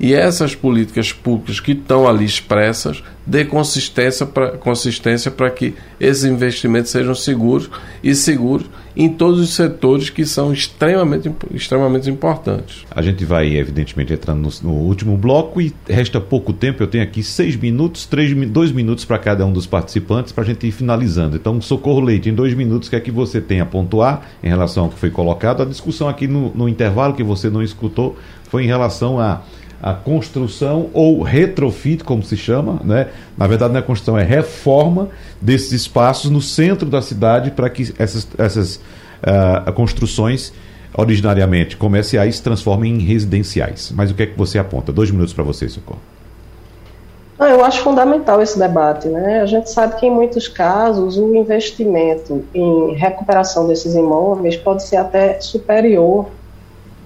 e essas políticas públicas que estão ali expressas dê consistência para consistência para que esses investimentos sejam seguros e seguros em todos os setores que são extremamente, extremamente importantes. A gente vai, evidentemente, entrando no, no último bloco e resta pouco tempo. Eu tenho aqui seis minutos, três, dois minutos para cada um dos participantes para a gente ir finalizando. Então, Socorro Leite, em dois minutos, o que é que você tem a pontuar em relação ao que foi colocado? A discussão aqui no, no intervalo que você não escutou foi em relação a a construção ou retrofit, como se chama, né? na verdade não é construção, é reforma desses espaços no centro da cidade para que essas, essas uh, construções originariamente comerciais se transformem em residenciais. Mas o que é que você aponta? Dois minutos para você, Socorro. eu acho fundamental esse debate. Né? A gente sabe que, em muitos casos, o investimento em recuperação desses imóveis pode ser até superior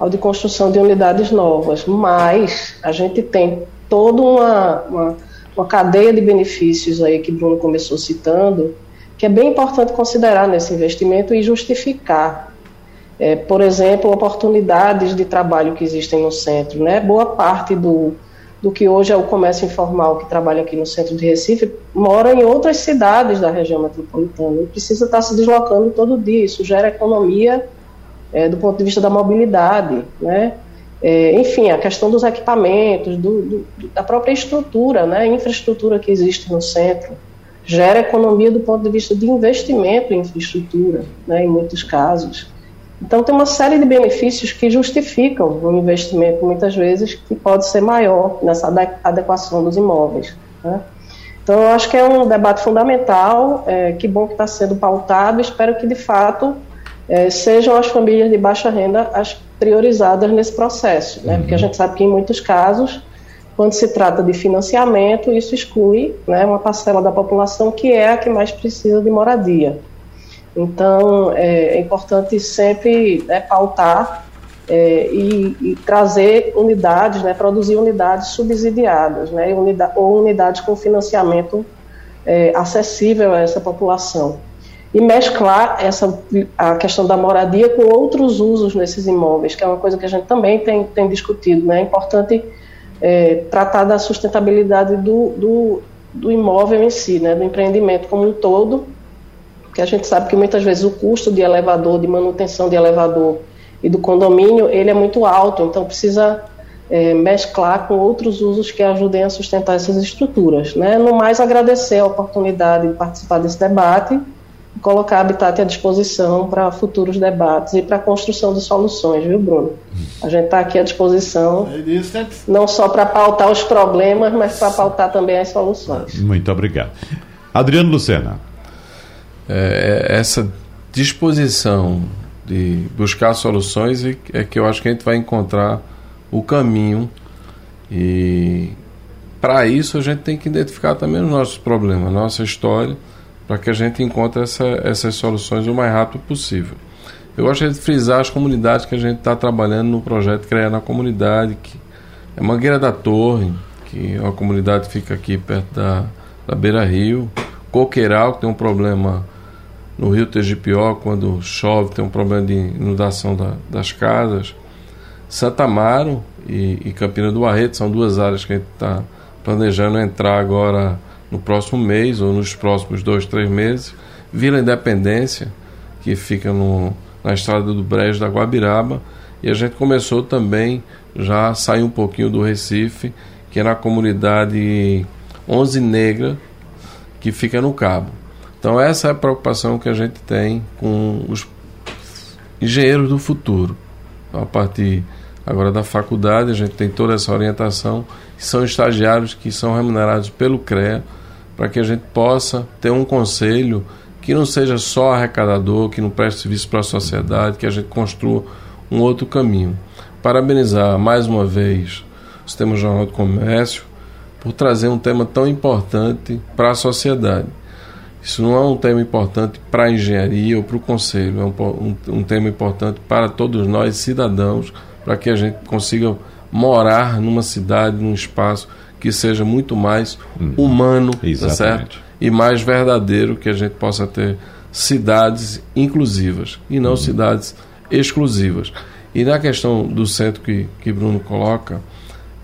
ao de construção de unidades novas, mas a gente tem toda uma, uma, uma cadeia de benefícios aí que Bruno começou citando, que é bem importante considerar nesse investimento e justificar. É, por exemplo, oportunidades de trabalho que existem no centro. Né? Boa parte do, do que hoje é o comércio informal que trabalha aqui no centro de Recife mora em outras cidades da região metropolitana e precisa estar se deslocando todo dia. Isso gera economia é, do ponto de vista da mobilidade, né? É, enfim, a questão dos equipamentos, do, do, da própria estrutura, né? infraestrutura que existe no centro, gera economia do ponto de vista de investimento em infraestrutura, né? em muitos casos. Então, tem uma série de benefícios que justificam o investimento, muitas vezes, que pode ser maior nessa adequação dos imóveis. Né? Então, eu acho que é um debate fundamental, é, que bom que está sendo pautado, espero que, de fato, é, sejam as famílias de baixa renda as priorizadas nesse processo, né? porque a gente sabe que em muitos casos, quando se trata de financiamento, isso exclui né, uma parcela da população que é a que mais precisa de moradia. Então, é, é importante sempre né, pautar é, e, e, trazer unidades, né, produzir unidades subsidiadas, né, unida, ou unidades com financiamento é, acessível a essa população e mesclar essa, a questão da moradia com outros usos nesses imóveis, que é uma coisa que a gente também tem, tem discutido. Né? É importante é, tratar da sustentabilidade do, do, do, imóvel em si, né? do empreendimento como um todo, porque a gente sabe que muitas vezes o custo de elevador, de manutenção de elevador e do condomínio, ele é muito alto, então precisa é, mesclar com outros usos que ajudem a sustentar essas estruturas. Né? No mais, agradecer a oportunidade de participar desse debate colocar a Habitat à disposição para futuros debates e para a construção de soluções, viu, Bruno? A gente está aqui à disposição, é não só para pautar os problemas, mas para pautar também as soluções. Muito obrigado. Adriano Lucena. É, é, essa disposição de buscar soluções é, é que eu acho que a gente vai encontrar o caminho e para isso a gente tem que identificar também os nossos problemas, nossa história, para que a gente encontre essa, essas soluções o mais rápido possível. Eu gostaria de frisar as comunidades que a gente está trabalhando no projeto Criar na Comunidade, que é Mangueira da Torre, que é uma comunidade que fica aqui perto da, da Beira Rio, Coqueiral, que tem um problema no Rio Tegipió, quando chove, tem um problema de inundação da, das casas. Santa Amaro e, e, Campina do Barreto são duas áreas que a gente está planejando entrar agora no próximo mês ou nos próximos dois, três meses. Vila Independência, que fica no, na estrada do Brejo da Guabiraba. E a gente começou também já sair um pouquinho do Recife, que é na comunidade Onze Negra, que fica no Cabo. Então essa é a preocupação que a gente tem com os engenheiros do futuro. Então, a partir agora da faculdade, a gente tem toda essa orientação, são estagiários que são remunerados pelo CREA, para que a gente possa ter um conselho que não seja só arrecadador, que não preste serviço para a sociedade, que a gente construa um outro caminho. Parabenizar mais uma vez o Sistema Jornal do Comércio por trazer um tema tão importante para a sociedade. Isso não é um tema importante para a engenharia ou para o conselho, é um, um, um, tema importante para todos nós, cidadãos, para que a gente consiga morar numa cidade, num espaço que seja muito mais uhum. humano, tá certo? E mais verdadeiro, que a gente possa ter cidades inclusivas e não uhum. cidades exclusivas. E na questão do centro que, que Bruno coloca,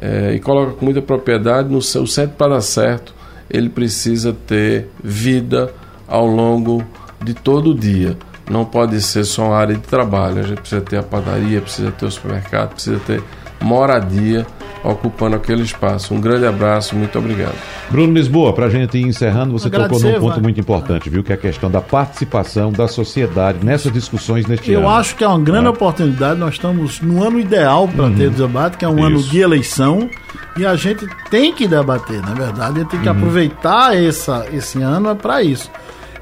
é, e coloca com muita propriedade, no seu centro para dar certo, ele precisa ter vida ao longo de todo o dia. Não pode ser só uma área de trabalho. A gente precisa ter a padaria, precisa ter o supermercado, precisa ter moradia ocupando aquele espaço. Um grande abraço, muito obrigado. Bruno Lisboa, para a gente ir encerrando, você tocou num ponto vai. muito importante, viu? Que é a questão da participação da sociedade nessas discussões neste Eu ano. Eu acho que é uma grande é. oportunidade. Nós estamos no ano ideal para uhum. ter debate, que é um Isso. ano de eleição. E a gente tem que debater, na verdade. A gente tem que uhum. aproveitar essa, esse ano é para isso.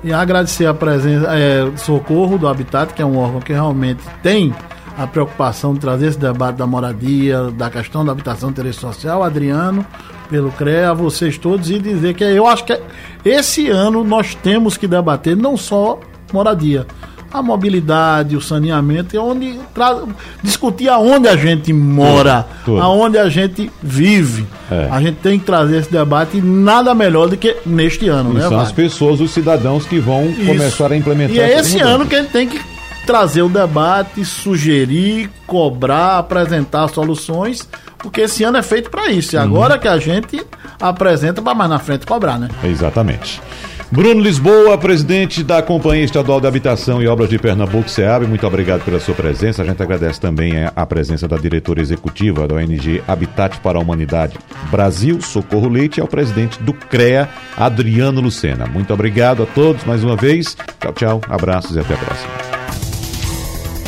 E agradecer a presença, é, Socorro do Habitat, que é um órgão que realmente tem a preocupação de trazer esse debate da moradia, da questão da habitação interesse social, Adriano, pelo CREA, a vocês todos, e dizer que eu acho que esse ano nós temos que debater não só moradia, a mobilidade, o saneamento, e onde discutir aonde a gente mora, tudo, tudo. aonde a gente vive. É. A gente tem que trazer esse debate nada melhor do que neste ano, e né? São as pessoas, os cidadãos que vão Isso. começar a implementar. E é esse ano que a gente tem que trazer o debate, sugerir, cobrar, apresentar soluções, porque esse ano é feito para isso. E uhum. agora que a gente apresenta para mais na frente cobrar, né? Exatamente. Bruno Lisboa, presidente da Companhia Estadual de Habitação e Obras de Pernambuco, SEAB, muito obrigado pela sua presença. A gente agradece também a presença da diretora executiva da ONG Habitat para a Humanidade Brasil, Socorro Leite, e ao presidente do CREA, Adriano Lucena. Muito obrigado a todos mais uma vez. Tchau, tchau, abraços e até a próxima.